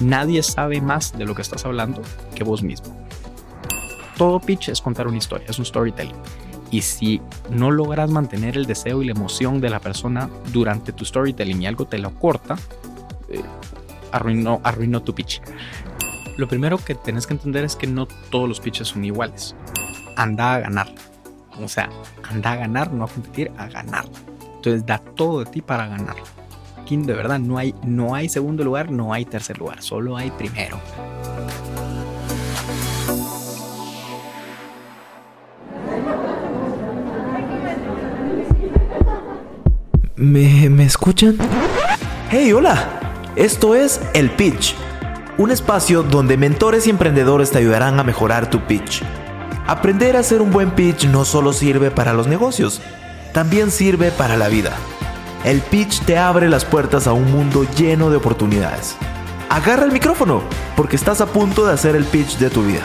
Nadie sabe más de lo que estás hablando que vos mismo. Todo pitch es contar una historia, es un storytelling. Y si no logras mantener el deseo y la emoción de la persona durante tu storytelling y algo te lo corta, eh, arruinó, arruinó tu pitch. Lo primero que tenés que entender es que no todos los pitches son iguales. Anda a ganar. O sea, anda a ganar, no a competir, a ganar. Entonces da todo de ti para ganar. Aquí de verdad no hay, no hay segundo lugar, no hay tercer lugar, solo hay primero. ¿Me, ¿Me escuchan? ¡Hey, hola! Esto es El Pitch, un espacio donde mentores y emprendedores te ayudarán a mejorar tu pitch. Aprender a hacer un buen pitch no solo sirve para los negocios, también sirve para la vida. El pitch te abre las puertas a un mundo lleno de oportunidades. Agarra el micrófono, porque estás a punto de hacer el pitch de tu vida.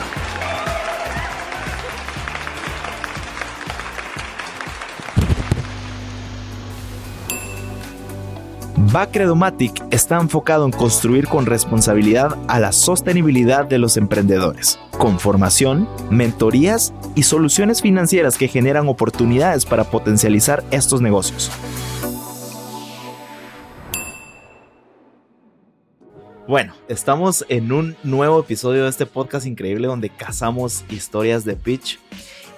Bacredomatic está enfocado en construir con responsabilidad a la sostenibilidad de los emprendedores, con formación, mentorías y soluciones financieras que generan oportunidades para potencializar estos negocios. Bueno, estamos en un nuevo episodio de este podcast increíble donde cazamos historias de pitch.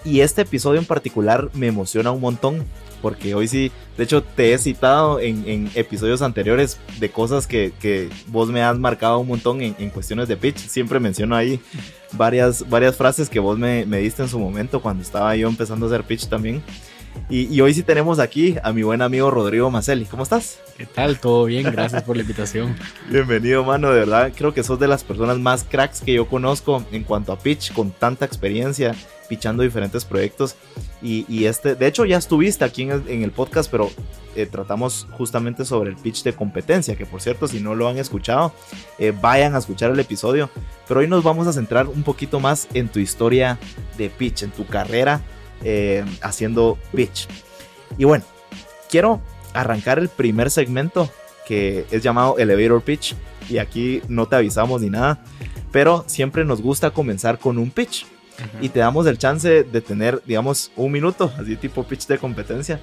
Y este episodio en particular me emociona un montón porque hoy sí, de hecho te he citado en, episodios anteriores de cosas que, vos me has marcado un montón en, cuestiones de pitch. Siempre menciono ahí varias, varias frases que vos me, me, diste en su momento cuando estaba yo empezando a hacer pitch también. Y, hoy sí tenemos aquí a mi buen amigo Rodrigo Macelli. ¿Cómo estás? ¿Qué tal? ¿Todo bien? Gracias por la invitación. Bienvenido, mano. De verdad, creo que sos de las personas más cracks que yo conozco en cuanto a pitch, con tanta experiencia, pitchando diferentes proyectos. Y, este, de hecho, ya estuviste aquí en el, podcast, pero eh, tratamos justamente sobre el pitch de competencia, que por cierto, si no lo han escuchado, eh, vayan a escuchar el episodio. Pero hoy nos vamos a centrar un poquito más en tu historia de pitch, en tu carrera eh, haciendo pitch. Y bueno, quiero arrancar el primer segmento que es llamado Elevator Pitch. Y aquí no te avisamos ni nada, pero siempre nos gusta comenzar con un pitch. Y te damos el chance de tener, digamos, un minuto, así tipo pitch de competencia,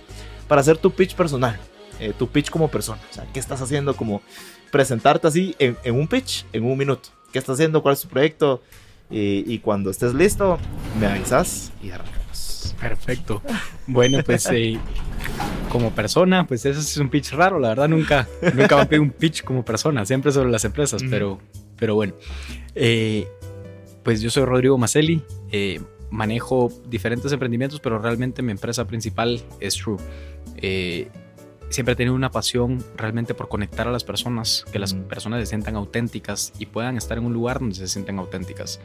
para hacer tu pitch personal, eh, tu pitch como persona. O sea, ¿qué estás haciendo? Como presentarte así en, un pitch, en un minuto. ¿Qué estás haciendo? ¿Cuál es tu proyecto? Y, y cuando estés listo, me avisas y arrancamos. Perfecto. Bueno, pues eh, como persona, pues eso es un pitch raro, la verdad nunca, nunca me a pedir un pitch como persona, siempre sobre las empresas, pero, pero bueno. Eh, pues yo soy Rodrigo Macelli, eh, manejo diferentes emprendimientos, pero realmente mi empresa principal es True. siempre he tenido una pasión realmente por conectar a las personas, que las personas se sientan auténticas y puedan estar en un lugar donde se sientan auténticas.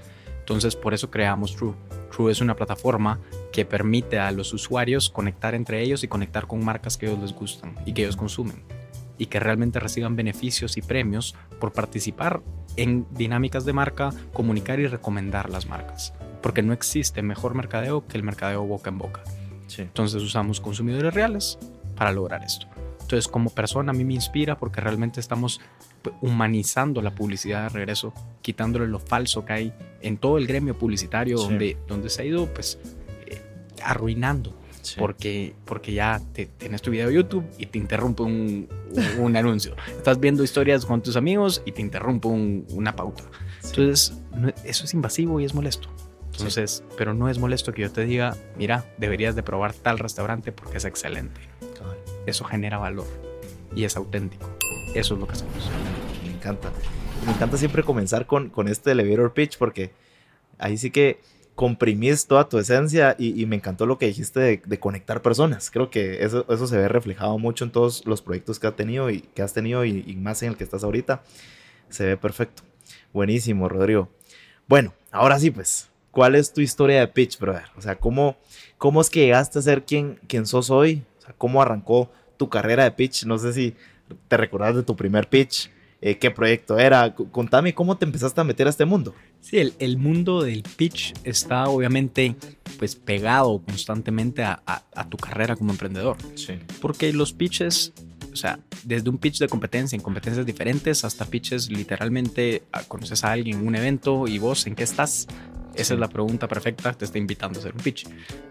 Entonces, por eso creamos True. True es una plataforma que permite a los usuarios conectar entre ellos y conectar con marcas que ellos les gustan y que ellos consumen. Y que realmente reciban beneficios y premios por participar en dinámicas de marca, comunicar y recomendar las marcas. Porque no existe mejor mercadeo que el mercadeo boca en boca. Entonces usamos consumidores reales para lograr esto. Entonces, como persona, a mí me inspira porque realmente estamos humanizando la publicidad de regreso, quitándole lo falso que hay en todo el gremio publicitario donde, donde se ha ido pues eh, arruinando. Porque, porque ya te, tienes tu video de YouTube y te interrumpe un, un anuncio. Estás viendo historias con tus amigos y te interrumpe una pauta. Entonces, eso es invasivo y es molesto. Entonces, pero no es molesto que yo te diga, mira, deberías de probar tal restaurante porque es excelente eso genera valor y es auténtico. Eso es lo que hacemos. Me encanta. Me encanta siempre comenzar con, con este elevator pitch porque ahí sí que comprimís toda tu esencia y, me encantó lo que dijiste de, conectar personas. Creo que eso, eso se ve reflejado mucho en todos los proyectos que, ha tenido y, que has tenido y, más en el que estás ahorita. Se ve perfecto. Buenísimo, Rodrigo. Bueno, ahora sí, pues, ¿cuál es tu historia de pitch, brother? O sea, ¿cómo, cómo es que llegaste a ser quien, quien sos hoy? cómo arrancó tu carrera de pitch. No sé si te recordás de tu primer pitch, eh, qué proyecto era. Contame cómo te empezaste a meter a este mundo. Sí, el, mundo del pitch está obviamente pues pegado constantemente a, tu carrera como emprendedor. Sí. Porque los pitches sea, desde un pitch de competencia en competencias diferentes hasta pitches literalmente ah, conoces a alguien en un evento y vos en qué estás. Esa es la pregunta perfecta, te está invitando a hacer un pitch.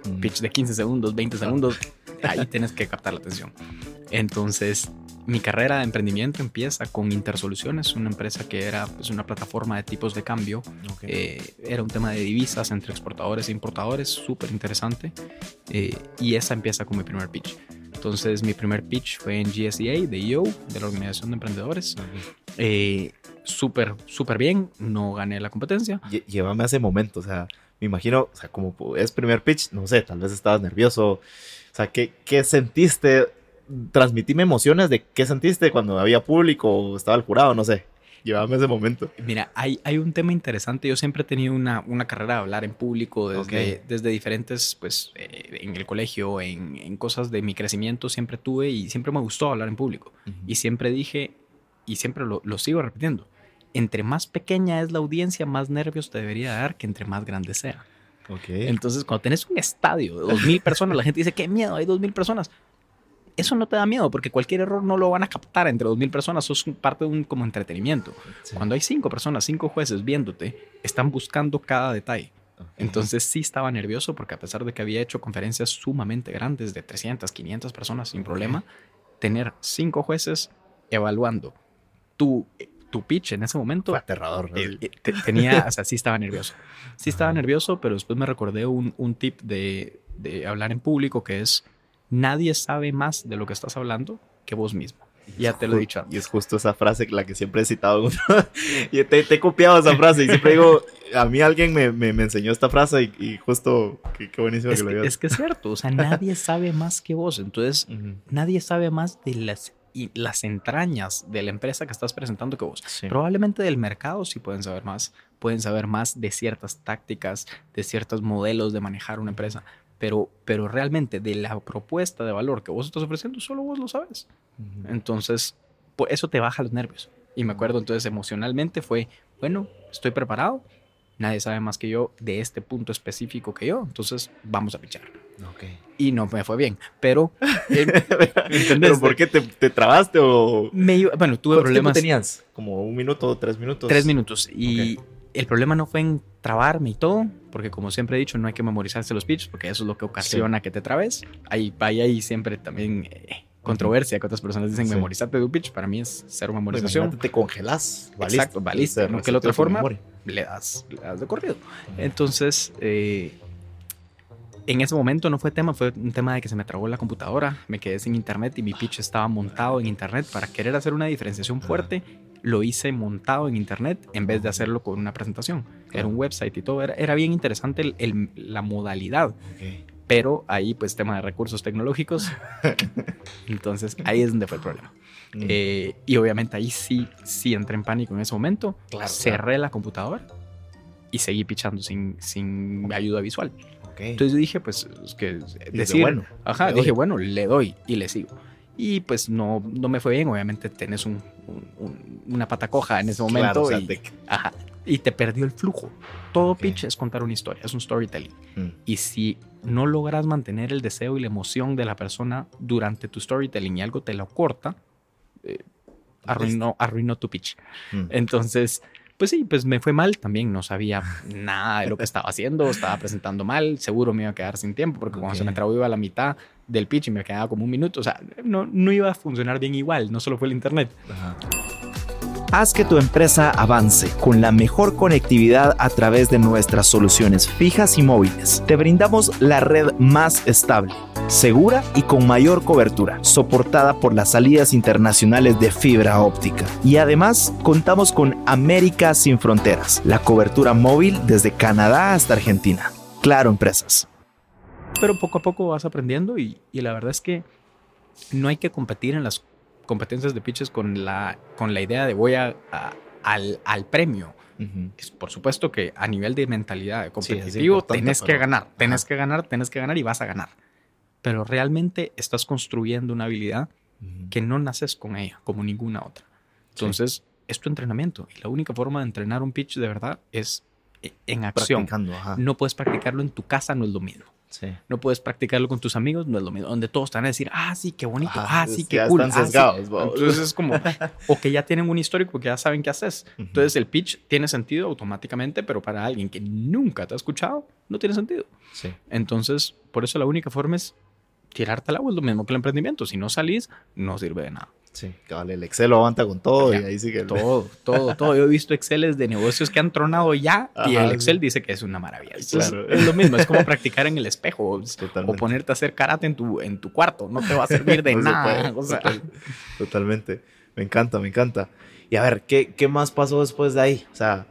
Un pitch de 15 segundos, 20 segundos, ahí tienes que captar la atención. Entonces, mi carrera de emprendimiento empieza con Intersoluciones, una empresa que era pues, una plataforma de tipos de cambio. Eh, era un tema de divisas entre exportadores e importadores, súper interesante. Eh, y esa empieza con mi primer pitch. Entonces, mi primer pitch fue en GSEA, de EO, de la Organización de Emprendedores. Eh, súper, súper bien. No gané la competencia. Llévame a ese momento, o sea, me imagino, o sea, como es primer pitch, no sé, tal vez estabas nervioso. O sea, ¿qué, qué sentiste? Transmitime emociones de qué sentiste cuando había público o estaba el jurado, no sé. Llévame ese momento. Mira, hay, hay un tema interesante. Yo siempre he tenido una, una carrera de hablar en público desde, desde diferentes, pues, eh, en el colegio, en, en, cosas de mi crecimiento, siempre tuve y siempre me gustó hablar en público. Y siempre dije, y siempre lo, lo sigo repitiendo, entre más pequeña es la audiencia, más nervios te debería dar que entre más grande sea. Okay. Entonces, cuando tenés un estadio de 2.000 personas, la gente dice, qué miedo, hay 2.000 personas. Eso no te da miedo porque cualquier error no lo van a captar entre 2.000 personas, sos parte de un como entretenimiento. Sí. Cuando hay 5 personas, 5 jueces viéndote, están buscando cada detalle. Okay. Entonces sí estaba nervioso porque a pesar de que había hecho conferencias sumamente grandes de 300, 500 personas sin problema, tener 5 jueces evaluando tu tu pitch en ese momento. Fue aterrador. Eh, eh, tenía, o sea, sí estaba nervioso. Sí estaba nervioso, pero después me recordé un, un tip de, de, hablar en público que es, nadie sabe más de lo que estás hablando que vos mismo. Ya te lo he dicho antes. Y es justo esa frase la que siempre he citado. y te, te, he copiado esa frase y siempre digo, a mí alguien me, me, me enseñó esta frase y, y justo, qué, qué buenísimo es que, que, lo digas. Es que es cierto, o sea, nadie sabe más que vos. Entonces, uh -huh. nadie sabe más de las y las entrañas de la empresa que estás presentando que vos. Sí. Probablemente del mercado sí pueden saber más, pueden saber más de ciertas tácticas, de ciertos modelos de manejar una empresa, pero, pero realmente de la propuesta de valor que vos estás ofreciendo, solo vos lo sabes. Uh -huh. Entonces, pues eso te baja los nervios. Y me acuerdo entonces emocionalmente fue, bueno, estoy preparado, nadie sabe más que yo de este punto específico que yo, entonces vamos a pichar. Okay. Y no me fue bien, pero... Eh, ¿Pero por qué te, te trabaste o...? Me, bueno, tuve problemas... tenías? ¿Como un minuto, tres minutos? Tres minutos. Y okay. El problema no fue en trabarme y todo, porque como siempre he dicho, no hay que memorizarse los pitches, porque eso es lo que ocasiona sí. que te trabes. Ahí, ahí, ahí siempre también... Eh, controversia que otras personas dicen sí. memorizarte de un pitch para mí es cero memorización pues te congelas valiste, exacto valiste no que la otra forma le das, le das de corrido entonces eh, en ese momento no fue tema, fue un tema de que se me trabó la computadora, me quedé sin internet y mi pitch estaba montado en internet. Para querer hacer una diferenciación fuerte, lo hice montado en internet en vez de hacerlo con una presentación. Era un website y todo, era, era bien interesante el, el, la modalidad. Okay. Pero ahí, pues, tema de recursos tecnológicos. Entonces, ahí es donde fue el problema. Mm. Eh, y obviamente ahí sí, sí entré en pánico en ese momento. Claro, cerré claro. la computadora y seguí pichando sin, sin ayuda visual. Okay. Entonces dije, pues, es que decir, bueno, ajá, dije, bueno, le doy y le sigo. Y pues no, no me fue bien, obviamente tenés un, un, un, una pata coja en ese momento claro, o sea, y, te... ajá, y, te perdió el flujo. Todo okay. pitch es contar una historia, es un storytelling. Mm. Y si no logras mantener el deseo y la emoción de la persona durante tu storytelling y algo te lo corta, eh, arruinó, arruinó tu pitch. Mm. Entonces, pues sí, pues me fue mal también, no sabía nada de lo que estaba haciendo, estaba presentando mal, seguro me iba a quedar sin tiempo, porque okay. cuando se me trabó iba a la mitad del pitch y me quedaba como un minuto, o sea, no, no iba a funcionar bien igual, no solo fue el internet. Ajá. Haz que tu empresa avance con la mejor conectividad a través de nuestras soluciones fijas y móviles. Te brindamos la red más estable, segura y con mayor cobertura, soportada por las salidas internacionales de fibra óptica. Y además contamos con América sin fronteras, la cobertura móvil desde Canadá hasta Argentina. Claro, empresas. Pero poco a poco vas aprendiendo y, y la verdad es que no hay que competir en las competencias de pitches con la, con la idea de voy a, a al, al, premio. Uh -huh. por supuesto que a nivel de mentalidad de competitivo sí, tenés pero... que ganar, tenés Ajá. que ganar, tenés que ganar y vas a ganar. Pero realmente estás construyendo una habilidad uh -huh. que no naces con ella, como ninguna otra. Entonces, sí. es tu entrenamiento. Y la única forma de entrenar un pitch de verdad es en acción. No puedes practicarlo en tu casa, no es lo mismo. Sí. No puedes practicarlo con tus amigos, no es lo mismo. Donde todos van a decir, ah, sí, qué bonito, Ajá, ah, sí, qué cool. están ah, sí". sesgados. Entonces es como, o que ya tienen un histórico porque ya saben qué haces. Entonces el pitch tiene sentido automáticamente, pero para alguien que nunca te ha escuchado, no tiene sentido. Sí. Entonces, por eso la única forma es tirarte al agua, es lo mismo que el emprendimiento. Si no salís, no sirve de nada. Sí, cabal, el Excel lo aguanta con todo y ahí sigue el... Todo, todo, todo. Yo he visto Exceles de negocios que han tronado ya y el Excel sí. dice que es una maravilla. Entonces, Claro. Es lo mismo, es como practicar en el espejo es- o ponerte a hacer karate en tu, en tu cuarto. No te va a servir de No se nada. puede, o sea, total- totalmente. Me encanta, me encanta. Y a ver, ¿qué, ¿qué más pasó después de ahí? O sea,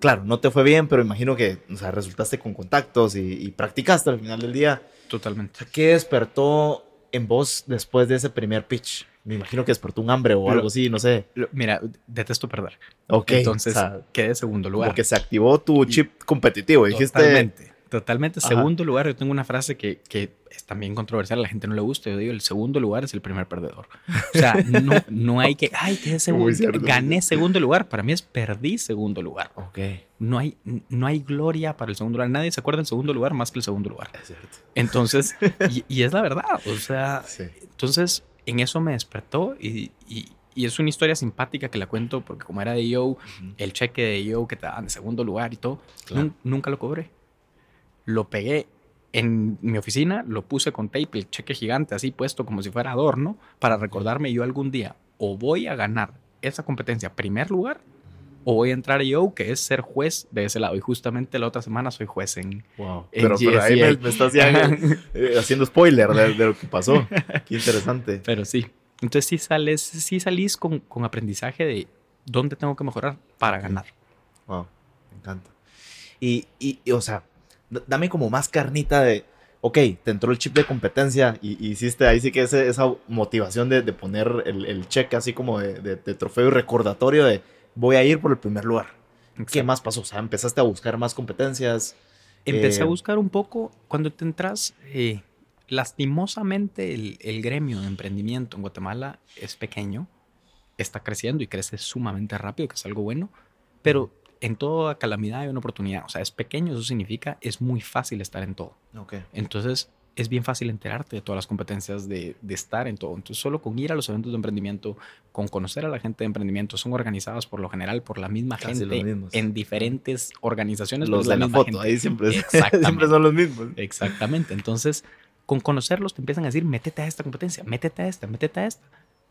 claro, no te fue bien, pero imagino que o sea, resultaste con contactos y, y practicaste al final del día. Totalmente. ¿Qué despertó en vos después de ese primer pitch? Me imagino que despertó un hambre o algo así, no sé. Lo- Mira, detesto perder. Ok, Entonces, o sea, quedé segundo lugar. como que se activó tu chip competitivo. Dijiste, Totalmente. Totalmente. Ajá. Segundo lugar, yo tengo una frase que, que es también controversial, a la gente no le gusta. Yo digo, el segundo lugar es el primer perdedor. O sea, no, no hay que, ay, quedé segundo, gané segundo lugar. Para mí es perdí segundo lugar. ok, No hay, no hay gloria para el segundo lugar. Nadie se acuerda del segundo lugar más que el segundo lugar. es cierto. Entonces, y, y es la verdad. O sea, Sí. entonces en eso me despertó y, y- y es una historia simpática que la cuento porque como era de yo, el cheque de yo que te daban de segundo lugar y todo, Claro. nunca lo cobré. Lo pegué en mi oficina, lo puse con tape, el cheque gigante así puesto como si fuera adorno para recordarme yo algún día o voy a ganar esa competencia primer lugar o voy a entrar yo que es ser juez de ese lado y justamente la otra semana soy juez en Wow. En Pero, pero ahí me, me estás ya eh, haciendo spoiler de, de lo que pasó. Qué interesante. Pero sí. Entonces sí sales, sí salís con, con aprendizaje de dónde tengo que mejorar para ganar. Wow, me encanta. Y, y, y, o sea, dame como más carnita de, ok, te entró el chip de competencia y, y hiciste ahí sí que ese- esa motivación de, de poner el, el cheque así como de, de- de trofeo y recordatorio de voy a ir por el primer lugar. ¿Qué Exacto. más pasó? O sea, empezaste a buscar más competencias. Empecé Eh, a buscar un poco cuando te entras. eh, lastimosamente, el, el gremio de emprendimiento en Guatemala es pequeño, está creciendo y crece sumamente rápido, que es algo bueno, pero en toda calamidad hay una oportunidad. O sea, es pequeño, eso significa es muy fácil estar en todo. Ok. Entonces, es bien fácil enterarte de todas las competencias de, de estar en todo. Entonces, solo con ir a los eventos de emprendimiento, con conocer a la gente de emprendimiento, son organizadas por lo general por la misma Casi gente en diferentes organizaciones. Los la de la misma foto, gente. ahí siempre son los mismos. Exactamente. Entonces, con conocerlos te empiezan a decir, métete a esta competencia, métete a esta, métete a esta.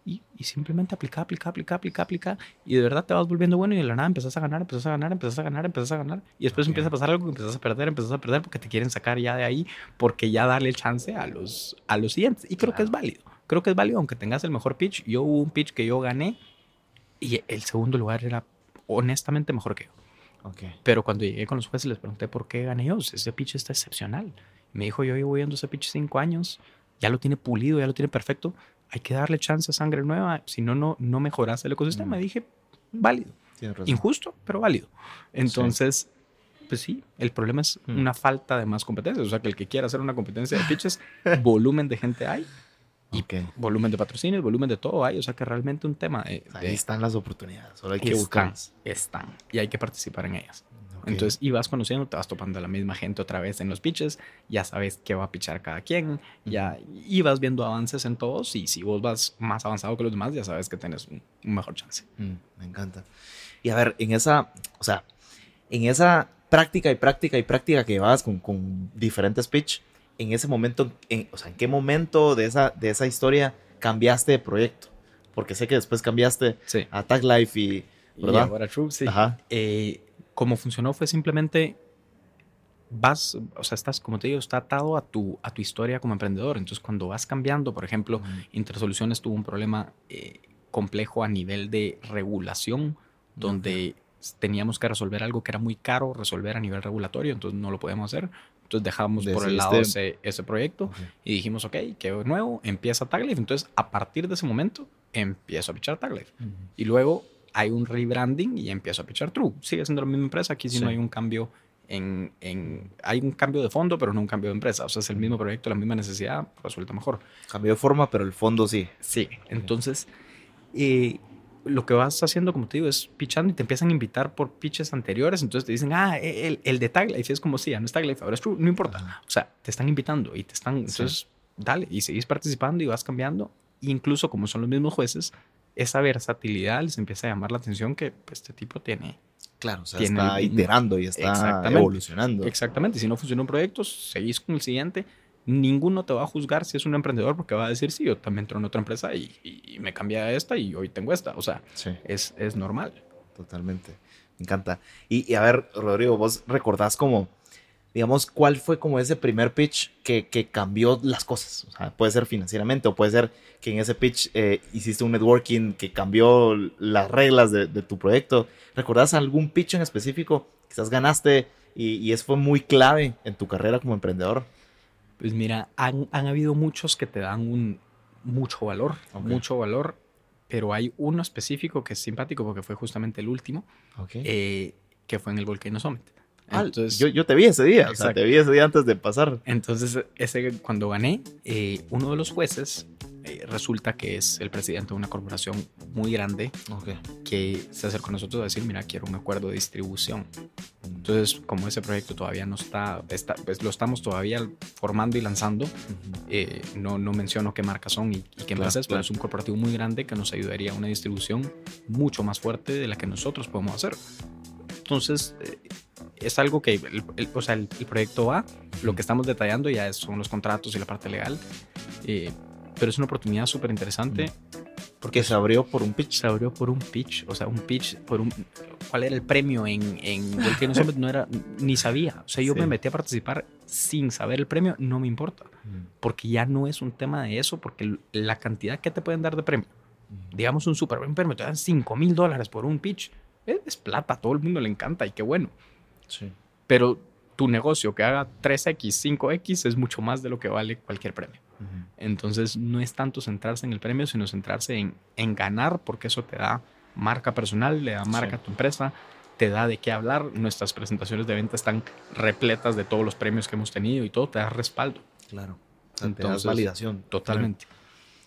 Y, y simplemente aplica, aplica, aplica, aplica, aplica. Y de verdad te vas volviendo bueno y de la nada empezás a ganar, empezás a ganar, empezás a ganar, empezás a ganar. Y después empieza a pasar algo que empezás a perder, empezás a perder porque te quieren sacar ya de ahí, porque ya darle chance a los, a los siguientes. Y creo que es válido. Creo que es válido aunque tengas el mejor pitch. Yo hubo un pitch que yo gané y el segundo lugar era honestamente mejor que yo. Ok. Pero cuando llegué con los jueces les pregunté por qué gané yo. Ese pitch está excepcional. Me dijo, yo llevo viendo ese pitch cinco años, ya lo tiene pulido, ya lo tiene perfecto. Hay que darle chance a sangre nueva, si no, no, no mejoras el ecosistema. Mm. Dije, válido. Injusto, pero válido. Entonces, pues sí, el problema es Mm. una falta de más competencias. O sea, que el que quiera hacer una competencia de pitches, volumen de gente hay, y Ok. volumen de patrocinios, volumen de todo hay. O sea, que realmente un tema de, Ahí de- están las oportunidades, solo hay que buscarlas. están, y hay que participar en ellas. Ok. Entonces, y vas conociendo, te vas topando a la misma gente otra vez en los pitches, ya sabes qué va a pichar cada quien, ya, y vas viendo avances en todos, y si vos vas más avanzado que los demás, ya sabes que tienes un, un mejor chance. Mm, me encanta. Y a ver, en esa, o sea, en esa práctica y práctica y práctica que llevabas con, con diferentes pitch, en ese momento, en- o sea, ¿en qué momento de esa, de esa historia cambiaste de proyecto? Porque sé que después cambiaste Sí. a Tag Life y, Y ¿verdad? ahora True, sí. Ajá. Eh, como funcionó fue simplemente vas, o sea, estás, como te digo, está atado a tu, a tu historia como emprendedor. Entonces, cuando vas cambiando, por ejemplo, Intersoluciones tuvo un problema eh, complejo a nivel de regulación, donde teníamos que resolver algo que era muy caro resolver a nivel regulatorio, entonces no lo podíamos hacer. Entonces dejamos por el lado ese, ese proyecto y dijimos, ok, qué nuevo, empieza Taglife. Entonces, a partir de ese momento, empiezo a pichar Taglife. Y luego hay un rebranding y empiezo a pichar True. Sigue siendo la misma empresa, aquí sí, Sí. no hay un cambio en, en- Hay un cambio de fondo, pero no un cambio de empresa. O sea, es el mismo proyecto, la misma necesidad, resuelta mejor. Cambió de forma, pero el fondo sí. Sí, entonces, eh, lo que vas haciendo, como te digo, es pitchando y te empiezan a invitar por pitches anteriores. Entonces te dicen, ah, el, el de Taglife es como si, ya no es Taglife, ahora es True, no importa. O sea, te están invitando y te están, entonces, dale, y seguís participando y vas cambiando. incluso como son los mismos jueces, esa versatilidad les empieza a llamar la atención que pues, este tipo tiene. Claro, o sea, está iterando y está evolucionando. Exactamente, si no funciona un proyecto, seguís con el siguiente ninguno te va a juzgar si es un emprendedor porque va a decir, sí, yo también entro en otra empresa y, me cambié a esta y hoy tengo esta. O sea, es, es normal. Totalmente. Me encanta. Y, a ver, Rodrigo, vos recordás como, digamos, cuál fue como ese primer pitch que, que, cambió las cosas. O sea, puede ser financieramente o puede ser que en ese pitch eh, hiciste un networking que cambió las reglas de, tu proyecto. ¿Recordás algún pitch en específico? Quizás ganaste y, y eso fue muy clave en tu carrera como emprendedor. Pues mira, han, han habido muchos que te dan un mucho valor, mucho valor, pero hay uno específico que es simpático porque fue justamente el último, eh, que fue en el Volcano Summit. Ah, Entonces, yo, yo, te vi ese día, o sea, te vi ese día antes de pasar. Entonces, ese, cuando gané, eh, uno de los jueces eh, resulta que es el presidente de una corporación muy grande que se acercó a nosotros a decir, mira, quiero un acuerdo de distribución. Entonces, como ese proyecto todavía no está, está pues lo estamos todavía formando y lanzando, eh, no, no menciono qué marcas son y, qué empresas, pero es un corporativo muy grande que nos ayudaría a una distribución mucho más fuerte de la que nosotros podemos hacer. Entonces, eh, es algo que, el, o sea, el, proyecto va, lo que estamos detallando ya son los contratos y la parte legal, pero es una oportunidad súper interesante. Porque se abrió por un pitch. Se abrió por un pitch, o sea, un pitch por un... ¿Cuál era el premio en, en Volcano Summit? No era, ni sabía. O sea, yo me metí a participar sin saber el premio, no me importa. Porque ya no es un tema de eso, porque la cantidad que te pueden dar de premio, digamos un súper buen premio, te dan 5 mil dólares por un pitch, es, plata, a todo el mundo le encanta y qué bueno. Sí. Pero tu negocio que haga 3X, 5X es mucho más de lo que vale cualquier premio. Entonces no es tanto centrarse en el premio, sino centrarse en, en ganar, porque eso te da marca personal, le da marca a tu empresa, te da de qué hablar. Nuestras presentaciones de venta están repletas de todos los premios que hemos tenido y todo te da respaldo. Claro. Entonces, validación. Totalmente.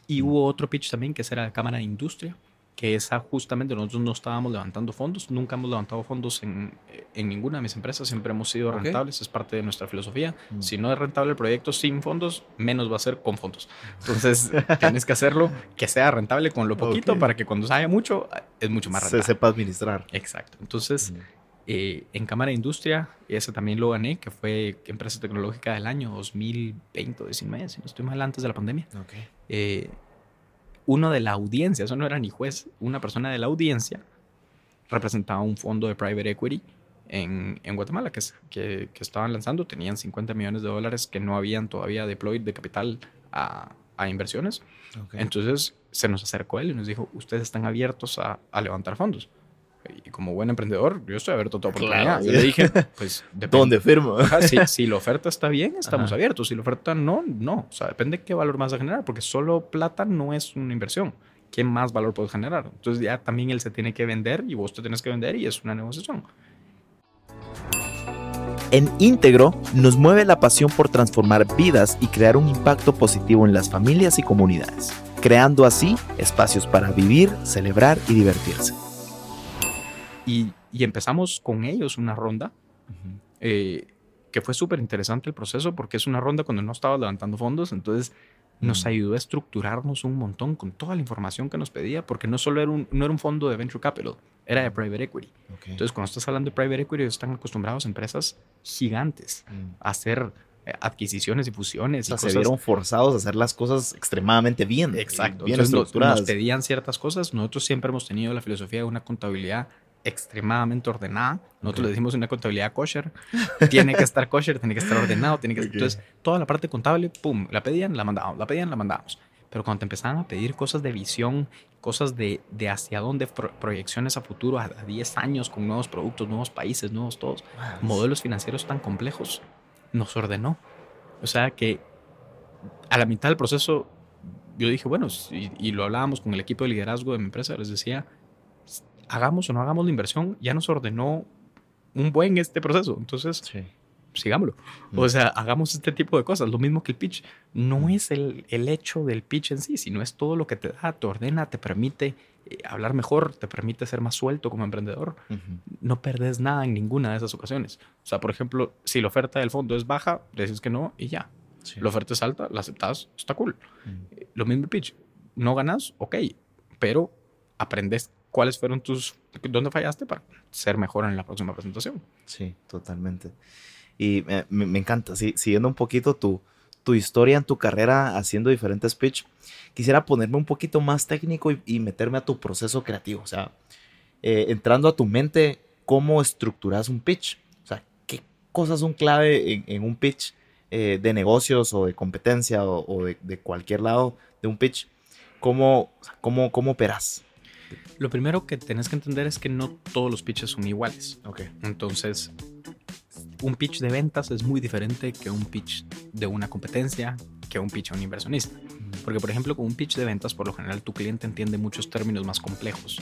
Y hubo otro pitch también que era la Cámara de Industria que esa justamente nosotros no estábamos levantando fondos, nunca hemos levantado fondos en, en ninguna de mis empresas, siempre hemos sido rentables, es parte de nuestra filosofía. Mm. Si no es rentable el proyecto sin fondos, menos va a ser con fondos. Entonces tienes que hacerlo que sea rentable con lo poquito para que cuando haya mucho es mucho más rentable. Se sepa administrar. Exacto. Entonces, mm. eh, en Cámara de Industria, ese también lo gané, que fue Empresa Tecnológica del año 2020 o 2019, si no estoy mal, antes de la pandemia. Okay. Eh, uno de la audiencia, eso no era ni juez, una persona de la audiencia representaba un fondo de private equity en, en Guatemala que, que, que, estaban lanzando, tenían 50 millones de dólares que no habían todavía deployed de capital a, a inversiones. Entonces se nos acercó él y nos dijo, ustedes están abiertos a, a levantar fondos. Y como buen emprendedor, yo estoy abierto a toda oportunidad. Yo le dije, pues, ¿dónde firmo? si, si, la oferta está bien, estamos abiertos. Si la oferta no, no. O sea, depende de qué valor más a generar, porque solo plata no es una inversión. ¿Qué más valor puedes generar? Entonces ya también él se tiene que vender y vos te tienes que vender y es una negociación. En Íntegro nos mueve la pasión por transformar vidas y crear un impacto positivo en las familias y comunidades, creando así espacios para vivir, celebrar y divertirse. Y, empezamos con ellos una ronda, eh, que fue súper interesante el proceso porque es una ronda cuando no estaba levantando fondos, entonces nos ayudó a estructurarnos un montón con toda la información que nos pedía, porque no solo era un, no era un fondo de venture capital, era de private equity. Entonces, cuando estás hablando de private equity, están acostumbrados a empresas gigantes a hacer eh, adquisiciones y fusiones. O sea, se vieron forzados a hacer las cosas extremadamente bien. Exacto. Bien estructuradas. Nos pedían ciertas cosas. Nosotros siempre hemos tenido la filosofía de una contabilidad extremadamente ordenada. Nosotros le decimos una contabilidad kosher. tiene que estar kosher, tiene que estar ordenado, tiene que... Entonces, toda la parte contable, pum, la pedían, la mandábamos, la pedían, la mandábamos. Pero cuando te empezaban a pedir cosas de visión, cosas de, de hacia dónde, proyecciones a futuro, a, 10 años, con nuevos productos, nuevos países, nuevos todos, modelos financieros tan complejos, nos ordenó. O sea que a la mitad del proceso, yo dije, bueno, y, y lo hablábamos con el equipo de liderazgo de mi empresa, les decía, hagamos o no hagamos la inversión, ya nos ordenó un buen este proceso. Entonces, sigámoslo. O sea, hagamos este tipo de cosas. Lo mismo que el pitch. No es el, el hecho del pitch en sí, sino es todo lo que te da, te ordena, te permite eh, hablar mejor, te permite ser más suelto como emprendedor. No perdes nada en ninguna de esas ocasiones. O sea, por ejemplo, si la oferta del fondo es baja, decís que no y ya. La oferta es alta, la aceptas, está cool. Lo mismo el pitch. No ganas, ok, pero aprendes cuáles fueron tus, dónde fallaste para ser mejor en la próxima presentación. Sí, totalmente. Y me, encanta, sí, siguiendo un poquito tu, tu historia en tu carrera haciendo diferentes pitch, quisiera ponerme un poquito más técnico y, meterme a tu proceso creativo. O sea, eh, entrando a tu mente, ¿cómo estructuras un pitch? O sea, ¿qué cosas son clave en, un pitch eh, de negocios o de competencia o, de, de, cualquier lado de un pitch? ¿Cómo, cómo, cómo operas? Lo primero que tenés que entender es que no todos los pitches son iguales. Ok. Entonces, un pitch de ventas es muy diferente que un pitch de una competencia, que un pitch a un inversionista. Porque, por ejemplo, con un pitch de ventas, por lo general tu cliente entiende muchos términos más complejos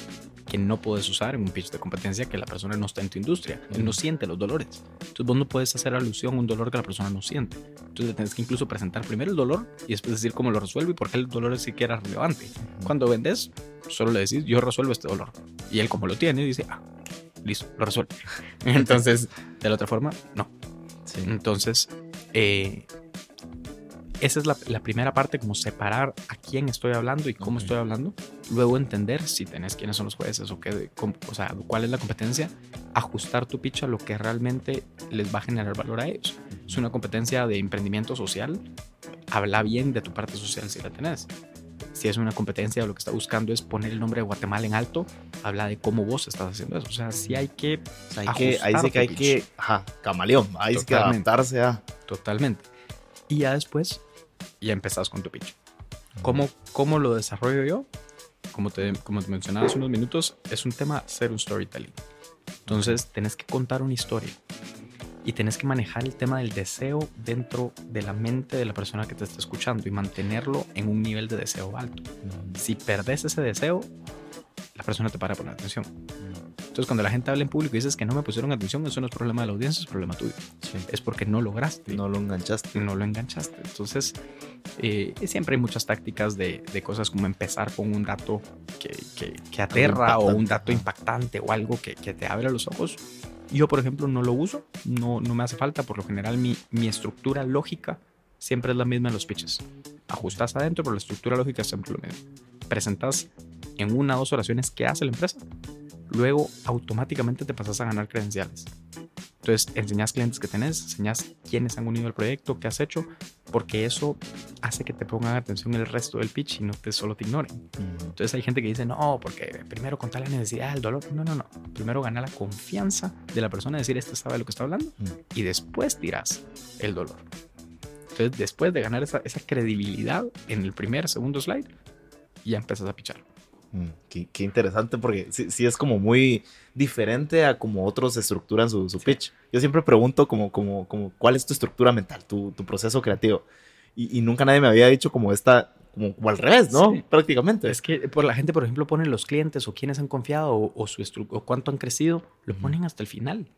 que no puedes usar en un pitch de competencia que la persona no está en tu industria. Él no siente los dolores. Entonces, vos no puedes hacer alusión a un dolor que la persona no siente. Entonces, tienes que incluso presentar primero el dolor y después decir cómo lo resuelve y por qué el dolor es siquiera relevante. Cuando vendes, solo le decís, yo resuelvo este dolor. Y él, como lo tiene, dice, ah, listo, lo resuelve. Entonces, de la otra forma, no. Entonces, eh, esa es la, primera parte, como separar a quién estoy hablando y cómo estoy hablando. Luego entender si tenés quiénes son los jueces o, qué, o sea, cuál es la competencia. Ajustar tu pitch a lo que realmente les va a generar valor a ellos. Es una competencia de emprendimiento social. Habla bien de tu parte social si la tenés si es una competencia o lo que está buscando es poner el nombre de Guatemala en alto, habla de cómo vos estás haciendo eso. O sea, sí hay que. hay que ahí sí que hay que. Ajá, camaleón. Ahí hay que adaptarse a. Totalmente. Y ya después, ya empezás con tu pitch. ¿Cómo, cómo lo desarrollo yo? Como te, como te mencionaba hace unos minutos, es un tema ser un storytelling. Entonces, tenés que contar una historia y tienes que manejar el tema del deseo dentro de la mente de la persona que te está escuchando y mantenerlo en un nivel de deseo alto. Si perdes ese deseo, la persona te para poner atención. Entonces, cuando la gente habla en público y dices que no me pusieron atención, eso no es problema de la audiencia, es problema tuyo. Es porque no lograste. No lo enganchaste. No lo enganchaste. Entonces, eh, siempre hay muchas tácticas de, de, cosas como empezar con un dato que, que, que aterra o un dato impactante o algo que, que te abre los ojos yo, por ejemplo, no lo uso, no, no me hace falta. Por lo general, mi, mi estructura lógica siempre es la misma en los pitches. Ajustas adentro, pero la estructura lógica es siempre lo mismo. Presentas en una o dos oraciones qué hace la empresa, luego automáticamente te pasas a ganar credenciales. Entonces, enseñas clientes que tenés, enseñas quiénes han unido el proyecto, qué has hecho, porque eso hace que te pongan atención el resto del pitch y no te solo te ignoren. Entonces, hay gente que dice, no, porque primero contar la necesidad, el dolor. No, no, no. Primero gana la confianza de la persona, decir, este sabe lo que está hablando, y después tiras el dolor. Entonces, después de ganar esa, esa credibilidad en el primer, segundo slide, ya empiezas a pichar. Mm, qué, interesante porque sí, es como muy diferente a como otros estructuran su, su pitch. Yo siempre pregunto como, como, como cuál es tu estructura mental, tu, tu proceso creativo. Y, nunca nadie me había dicho como esta, como, al revés, ¿no? Prácticamente. Es que por la gente, por ejemplo, ponen los clientes o quienes han confiado o, su o cuánto han crecido, lo ponen hasta el final.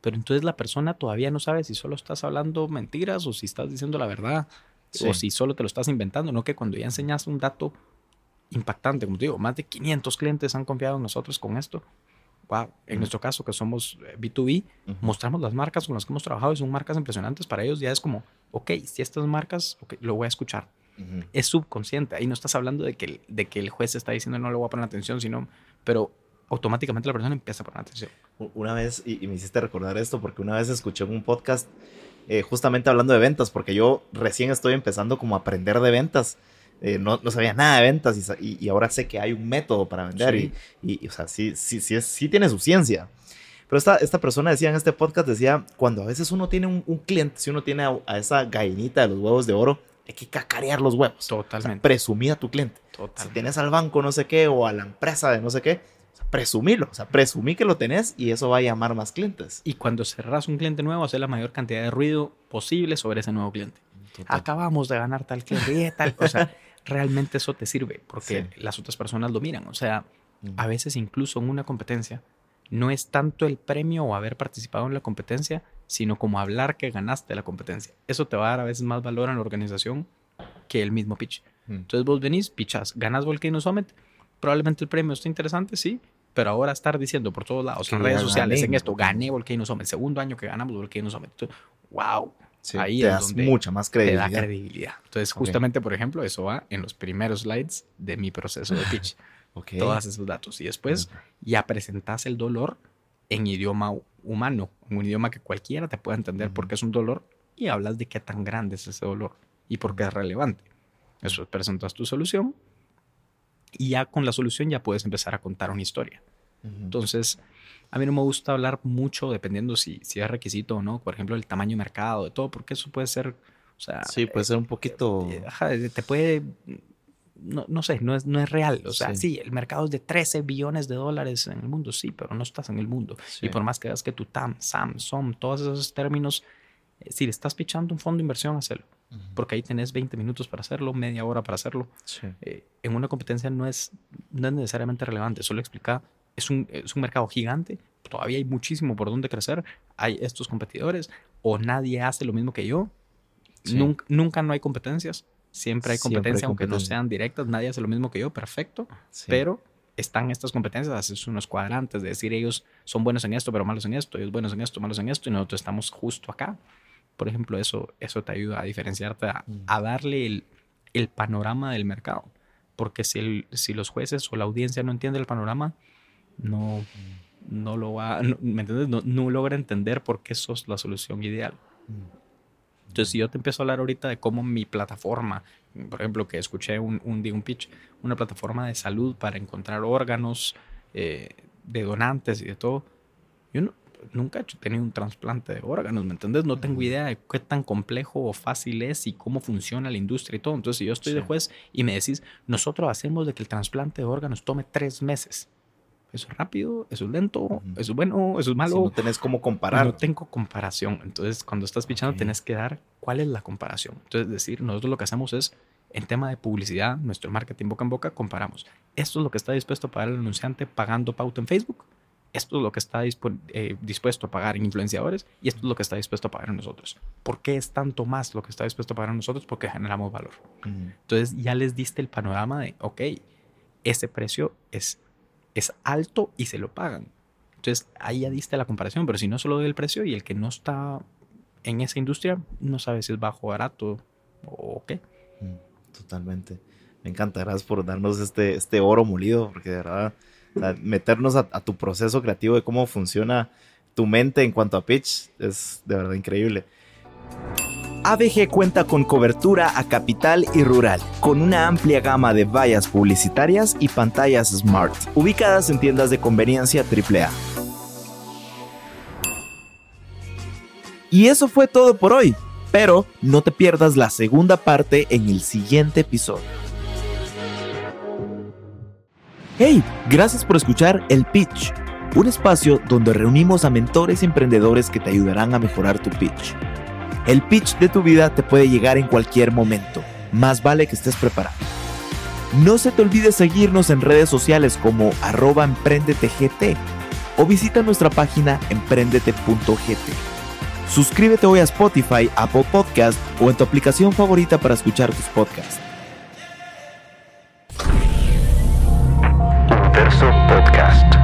Pero entonces la persona todavía no sabe si solo estás hablando mentiras o si estás diciendo la verdad o si solo te lo estás inventando, no que cuando ya enseñas un dato impactante, como te digo, más de 500 clientes han confiado en nosotros con esto. Wow. En nuestro caso, que somos B2B, eh, mostramos las marcas con las que hemos trabajado y son marcas impresionantes. Para ellos ya es como, ok, si estas marcas, lo voy a escuchar. Es subconsciente. Ahí no estás hablando de que, de que el juez está diciendo no le voy a poner atención, sino, pero automáticamente la persona empieza a poner atención. Una vez, y, me hiciste recordar esto, porque una vez escuché un podcast eh, justamente hablando de ventas, porque yo recién estoy empezando como a aprender de ventas. Eh, no, no, sabía nada de ventas y, y, ahora sé que hay un método para vender y, y, o sea, sí, sí, sí, es, sí tiene su ciencia. Pero esta, esta persona decía en este podcast, decía, cuando a veces uno tiene un, cliente, si uno tiene a, esa gallinita de los huevos de oro, hay que cacarear los huevos. Totalmente. O presumir a tu cliente. Totalmente. Si tienes al banco no sé qué o a la empresa de no sé qué, presumilo, o sea, presumí que lo tenés y eso va a llamar más clientes. Y cuando cerras un cliente nuevo, hacer la mayor cantidad de ruido posible sobre ese nuevo cliente. Acabamos de ganar tal cliente y tal. O sea, realmente eso te sirve, porque las otras personas lo miran. O sea, a veces incluso en una competencia, no es tanto el premio o haber participado en la competencia, sino como hablar que ganaste la competencia. Eso te va a dar a veces más valor en la organización que el mismo pitch. Mm. Entonces vos venís, pichas, ganas Volcano Summit, probablemente el premio esté interesante, sí, pero ahora estar diciendo por todos lados, Que en redes sociales, gané. en esto, gané Volcano Summit, segundo año que ganamos Volcano Summit. Entonces, wow, Sí, ahí te es das donde mucha más te da credibilidad. credibilidad. Entonces, justamente, por ejemplo, eso va en los primeros slides de mi proceso de pitch. Ok. Todos esos datos. Y después ya presentas el dolor en idioma hu- humano, en un idioma que cualquiera te pueda entender Ujú. porque es un dolor y hablas de qué tan grande es ese dolor y por qué es relevante. Eso presentas tu solución y ya con la solución ya puedes empezar a contar una historia. Entonces, a mí no me gusta hablar mucho dependiendo si, si es requisito o no, por ejemplo, el tamaño de mercado, de todo, porque eso puede ser, o sea, sí, puede ser un poquito. eh, ajá, te puede, no, no sé, no es, no es real. O sea, Sí. sí. el mercado es de 13 billones de dólares en el mundo, sí, pero no estás en el mundo. Sí. Y por más que veas que tu TAM, SAM, SOM, todos esos términos, eh, si le estás pichando un fondo de inversión. Ujú. Porque ahí tenés 20 minutos para hacerlo, media hora para hacerlo. Sí. Eh, en una competencia no es, no es necesariamente relevante, solo explica, es un, es un mercado gigante, todavía hay muchísimo por donde crecer, hay estos competidores, o nadie hace lo mismo que yo, Sí. nunca, nunca no hay competencias, siempre hay Siempre hay competencia, aunque no sean directas, nadie hace lo mismo que yo, perfecto, Sí. pero están estas competencias, haces unos cuadrantes de decir ellos son buenos en esto, pero malos en esto, ellos buenos en esto, malos en esto, y nosotros estamos justo acá. Por ejemplo, eso, eso te ayuda a diferenciarte, a, Mm. a darle el, el panorama del mercado. Porque si, el- si los jueces o la audiencia no entiende el panorama, no, no lo va, no- ¿me entiendes? No, no logra entender por qué sos la solución ideal. Mm. Entonces, si yo te empiezo a hablar ahorita de cómo mi plataforma, por ejemplo, que escuché un, un día un pitch, una plataforma de salud para encontrar órganos eh, de donantes y de todo, yo no- nunca he tenido un trasplante de órganos, ¿me entiendes? No tengo idea de qué tan complejo o fácil es y cómo funciona la industria y todo. Entonces, si yo estoy de juez y me decís, nosotros hacemos de que el trasplante de órganos tome tres meses. Eso es rápido, eso es lento, eso es bueno, eso es malo. Si no tenés cómo comparar. No tengo comparación. Entonces, cuando estás pichando, Ok. tenés que dar cuál es la comparación. Entonces, decir, nosotros lo que hacemos es, en tema de publicidad, nuestro marketing boca en boca, comparamos. Esto es lo que está dispuesto a pagar el anunciante pagando pauta en Facebook. Esto es lo que está dispu- eh, dispuesto a pagar en influenciadores y esto es lo que está dispuesto a pagar en nosotros. ¿Por qué es tanto más lo que está dispuesto a pagar en nosotros? Porque generamos valor. Entonces ya les diste el panorama de, ok, ese precio es, es alto y se lo pagan. Entonces ahí ya diste la comparación, pero si no solo doy el precio y el que no está en esa industria no sabe si es bajo, barato o qué. Mm, Totalmente. Me encanta, por darnos este, este oro molido, porque de verdad, meternos a, a tu proceso creativo de cómo funciona tu mente en cuanto a pitch es de verdad increíble. ABG cuenta con cobertura a capital y rural, con una amplia gama de vallas publicitarias y pantallas smart, ubicadas en tiendas de conveniencia AAA. Y eso fue todo por hoy, pero no te pierdas la segunda parte en el siguiente episodio. Hey, gracias por escuchar El Pitch, un espacio donde reunimos a mentores y emprendedores que te ayudarán a mejorar tu pitch. El pitch de tu vida te puede llegar en cualquier momento. Más vale que estés preparado. No se te olvide seguirnos en redes sociales como arroba o visita nuestra página emprendete.gt. Suscríbete hoy a Spotify, Apple Podcast o en tu aplicación favorita para escuchar tus podcasts. Podcast.